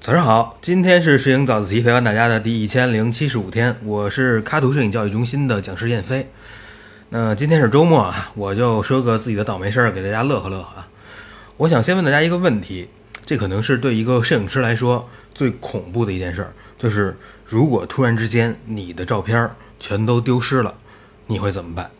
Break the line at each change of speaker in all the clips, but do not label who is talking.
早上好，今天是摄影早自习陪伴大家的第一千零七十五天，我是喀图摄影教育中心的讲师燕飞。那今天是周末啊，我就说个自己的倒霉事儿给大家乐呵乐呵啊。我想先问大家一个问题，这可能是对一个摄影师来说最恐怖的一件事儿，就是如果突然之间你的照片全都丢失了，你会怎么办？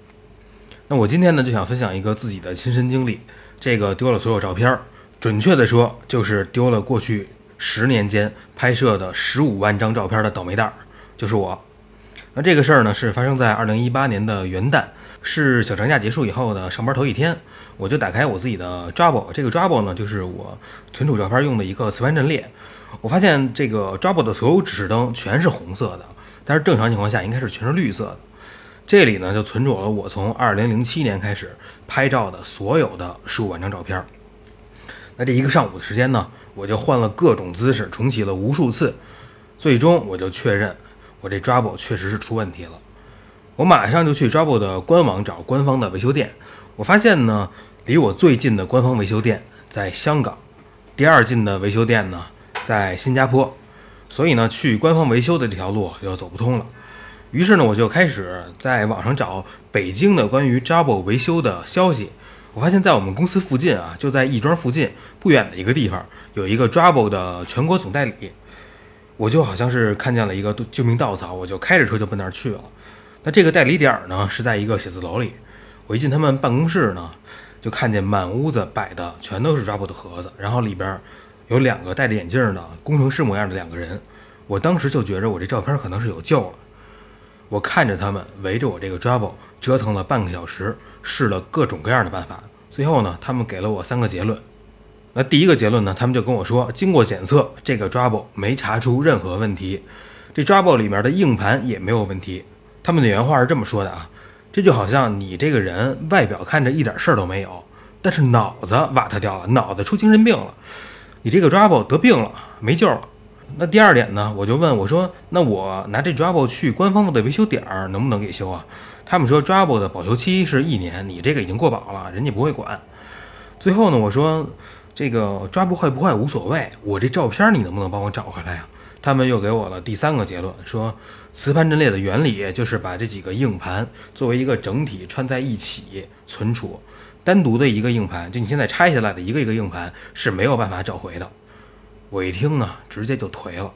那我今天呢就想分享一个自己的亲身经历，这个丢了所有照片，准确的说就是丢了过去。十年间拍摄的十五万张照片的倒霉蛋儿就是我。那这个事儿呢，是发生在二零一八年的元旦，是小长假结束以后的上班头一天。我就打开我自己的 Drive，这个 Drive 呢，就是我存储照片用的一个磁盘阵列。我发现这个 Drive 的所有指示灯全是红色的，但是正常情况下应该是全是绿色的。这里呢，就存储了我从二零零七年开始拍照的所有的十五万张照片。那这一个上午的时间呢？我就换了各种姿势，重启了无数次，最终我就确认我这 Drive 确实是出问题了。我马上就去 Drive 的官网找官方的维修店。我发现呢，离我最近的官方维修店在香港，第二近的维修店呢在新加坡，所以呢，去官方维修的这条路又走不通了。于是呢，我就开始在网上找北京的关于 Drive 维修的消息。我发现，在我们公司附近啊，就在亦庄附近不远的一个地方，有一个 Drive 的全国总代理。我就好像是看见了一个救命稻草，我就开着车就奔那儿去了。那这个代理点呢，是在一个写字楼里。我一进他们办公室呢，就看见满屋子摆的全都是 Drive 的盒子，然后里边有两个戴着眼镜的工程师模样的两个人。我当时就觉着我这照片可能是有救了。我看着他们围着我这个 Drive 折腾了半个小时，试了各种各样的办法。最后呢，他们给了我三个结论。那第一个结论呢，他们就跟我说，经过检测，这个 Drive 没查出任何问题，这 Drive 里面的硬盘也没有问题。他们的原话是这么说的啊，这就好像你这个人外表看着一点事儿都没有，但是脑子瓦特掉了，脑子出精神病了，你这个 Drive 得病了，没救了。那第二点呢，我就问我说，那我拿这 Drive 去官方的维修点儿能不能给修啊？他们说 Drive 的保修期是一年，你这个已经过保了，人家不会管。最后呢，我说这个 Drive 坏不坏无所谓，我这照片你能不能帮我找回来呀？他们又给我了第三个结论，说磁盘阵列的原理就是把这几个硬盘作为一个整体串在一起存储，单独的一个硬盘，就你现在拆下来的一个一个硬盘是没有办法找回的。我一听呢，直接就颓了。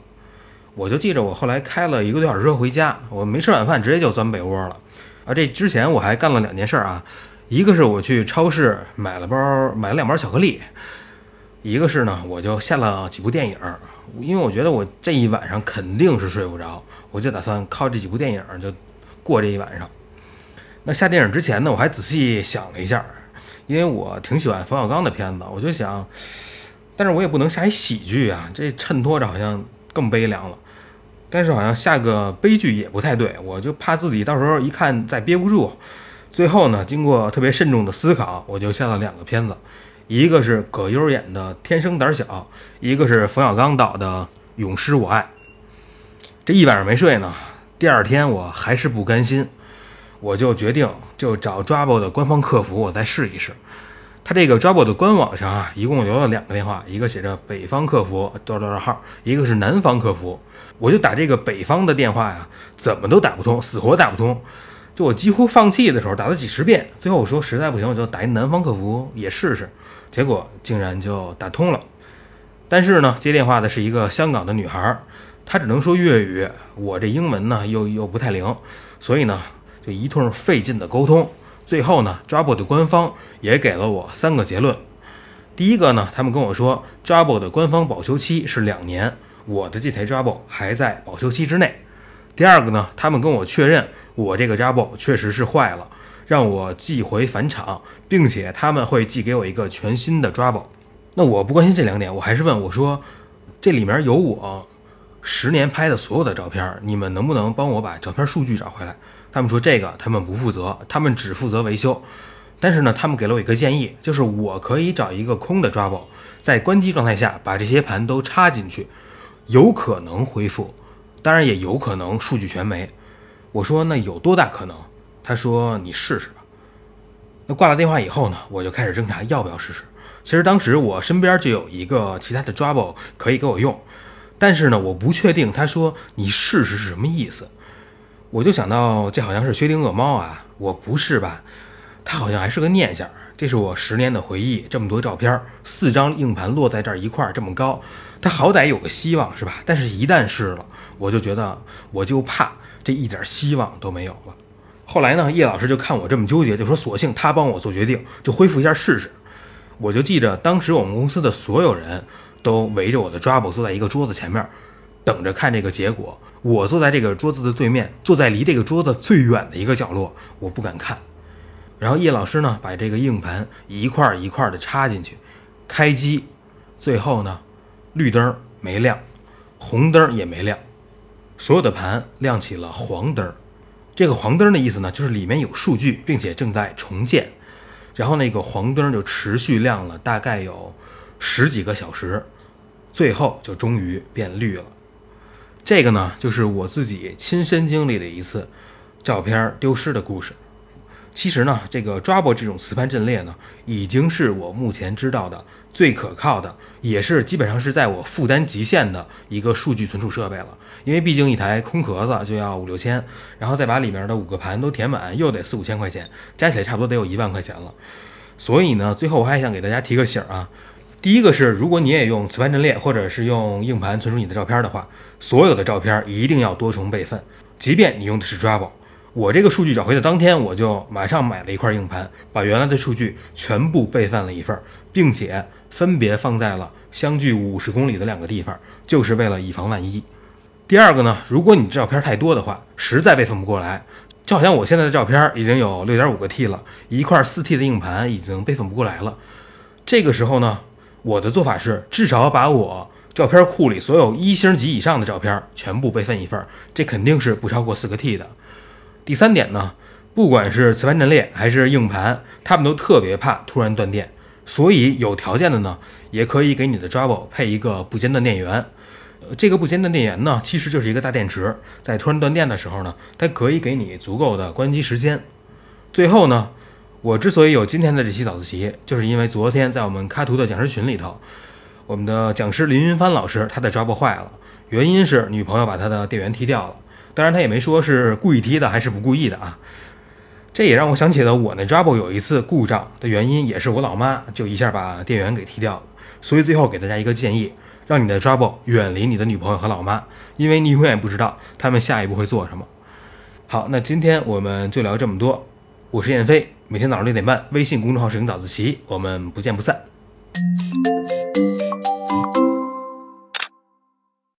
我就记着我后来开了一个多小时车回家，我没吃晚饭，直接就钻被窝了。啊，这之前我还干了两件事啊，一个是我去超市买了包买了两包巧克力，一个是呢我就下了几部电影，因为我觉得我这一晚上肯定是睡不着，我就打算靠这几部电影就过这一晚上。那下电影之前呢，我还仔细想了一下，因为我挺喜欢冯小刚的片子，我就想，但是我也不能下一喜剧啊，这衬托着好像更悲凉了。但是好像下个悲剧也不太对，我就怕自己到时候一看再憋不住。最后呢，经过特别慎重的思考，我就下了两个片子，一个是葛优演的《天生胆小》，一个是冯小刚导的《永失我爱》。这一晚上没睡呢，第二天我还是不甘心，我就决定就找 Drive 的官方客服，我再试一试。他这个 Drive 的官网上啊，一共留了两个电话，一个写着北方客服多少多少号，一个是南方客服。我就打这个北方的电话呀，怎么都打不通，死活打不通。就我几乎放弃的时候，打了几十遍，最后我说实在不行，我就打一南方客服也试试。结果竟然就打通了。但是呢，接电话的是一个香港的女孩，她只能说粤语，我这英文呢又又不太灵，所以呢就一通费劲的沟通。最后呢，Drive 的官方也给了我三个结论。第一个呢，他们跟我说，Drive 的官方保修期是两年。我的这台 Drive 还在保修期之内。第二个呢，他们跟我确认我这个 Drive 确实是坏了，让我寄回返厂，并且他们会寄给我一个全新的 Drive。那我不关心这两点，我还是问我说，这里面有我十年拍的所有的照片，你们能不能帮我把照片数据找回来？他们说这个他们不负责，他们只负责维修。但是呢，他们给了我一个建议，就是我可以找一个空的 Drive，在关机状态下把这些盘都插进去。有可能恢复，当然也有可能数据全没。我说那有多大可能？他说你试试吧。那挂了电话以后呢，我就开始挣扎要不要试试。其实当时我身边就有一个其他的 Drabble 可以给我用，但是呢，我不确定他说你试试是什么意思。我就想到这好像是薛定谔猫啊，我不是吧？它好像还是个念想。这是我十年的回忆，这么多照片，四张硬盘落在这儿一块儿这么高，它好歹有个希望是吧？但是一旦试了，我就觉得我就怕这一点希望都没有了。后来呢，叶老师就看我这么纠结，就说索性他帮我做决定，就恢复一下试试。我就记着当时我们公司的所有人都围着我的抓捕坐在一个桌子前面，等着看这个结果。我坐在这个桌子的对面，坐在离这个桌子最远的一个角落，我不敢看。然后叶老师呢，把这个硬盘一块一块的插进去，开机，最后呢，绿灯没亮，红灯也没亮，所有的盘亮起了黄灯。这个黄灯的意思呢，就是里面有数据，并且正在重建。然后那个黄灯就持续亮了大概有十几个小时，最后就终于变绿了。这个呢，就是我自己亲身经历的一次照片丢失的故事。其实呢，这个 Drabble 这种磁盘阵列呢，已经是我目前知道的最可靠的，也是基本上是在我负担极限的一个数据存储设备了。因为毕竟一台空壳子就要五六千，然后再把里面的五个盘都填满，又得四五千块钱，加起来差不多得有一万块钱了。所以呢，最后我还想给大家提个醒啊。第一个是，如果你也用磁盘阵列，或者是用硬盘存储你的照片的话，所有的照片一定要多重备份。即便你用的是 Drabble，我这个数据找回的当天，我就马上买了一块硬盘，把原来的数据全部备份了一份，并且分别放在了相距五十公里的两个地方，就是为了以防万一。第二个呢，如果你照片太多的话，实在备份不过来，就好像我现在的照片已经有六点五个 T 了，一块四 T 的硬盘已经备份不过来了，这个时候呢？我的做法是，至少把我照片库里所有一星级以上的照片全部备份一份，这肯定是不超过四个 T 的。第三点呢，不管是磁盘阵列还是硬盘，他们都特别怕突然断电，所以有条件的呢，也可以给你的 Drabble 配一个不间断电源。这个不间断电源呢，其实就是一个大电池，在突然断电的时候呢，它可以给你足够的关机时间。最后呢。我之所以有今天的这期早自习，就是因为昨天在我们开图的讲师群里头，我们的讲师林云帆老师他的 Drabble 坏了，原因是女朋友把他的电源踢掉了。当然他也没说是故意踢的还是不故意的啊。这也让我想起了我那 Drabble 有一次故障的原因，也是我老妈就一下把电源给踢掉了。所以最后给大家一个建议，让你的 Drabble 远离你的女朋友和老妈，因为你永远不知道他们下一步会做什么。好，那今天我们就聊这么多。我是燕飞，每天早上六点半，微信公众号“摄影早自习”，我们不见不散。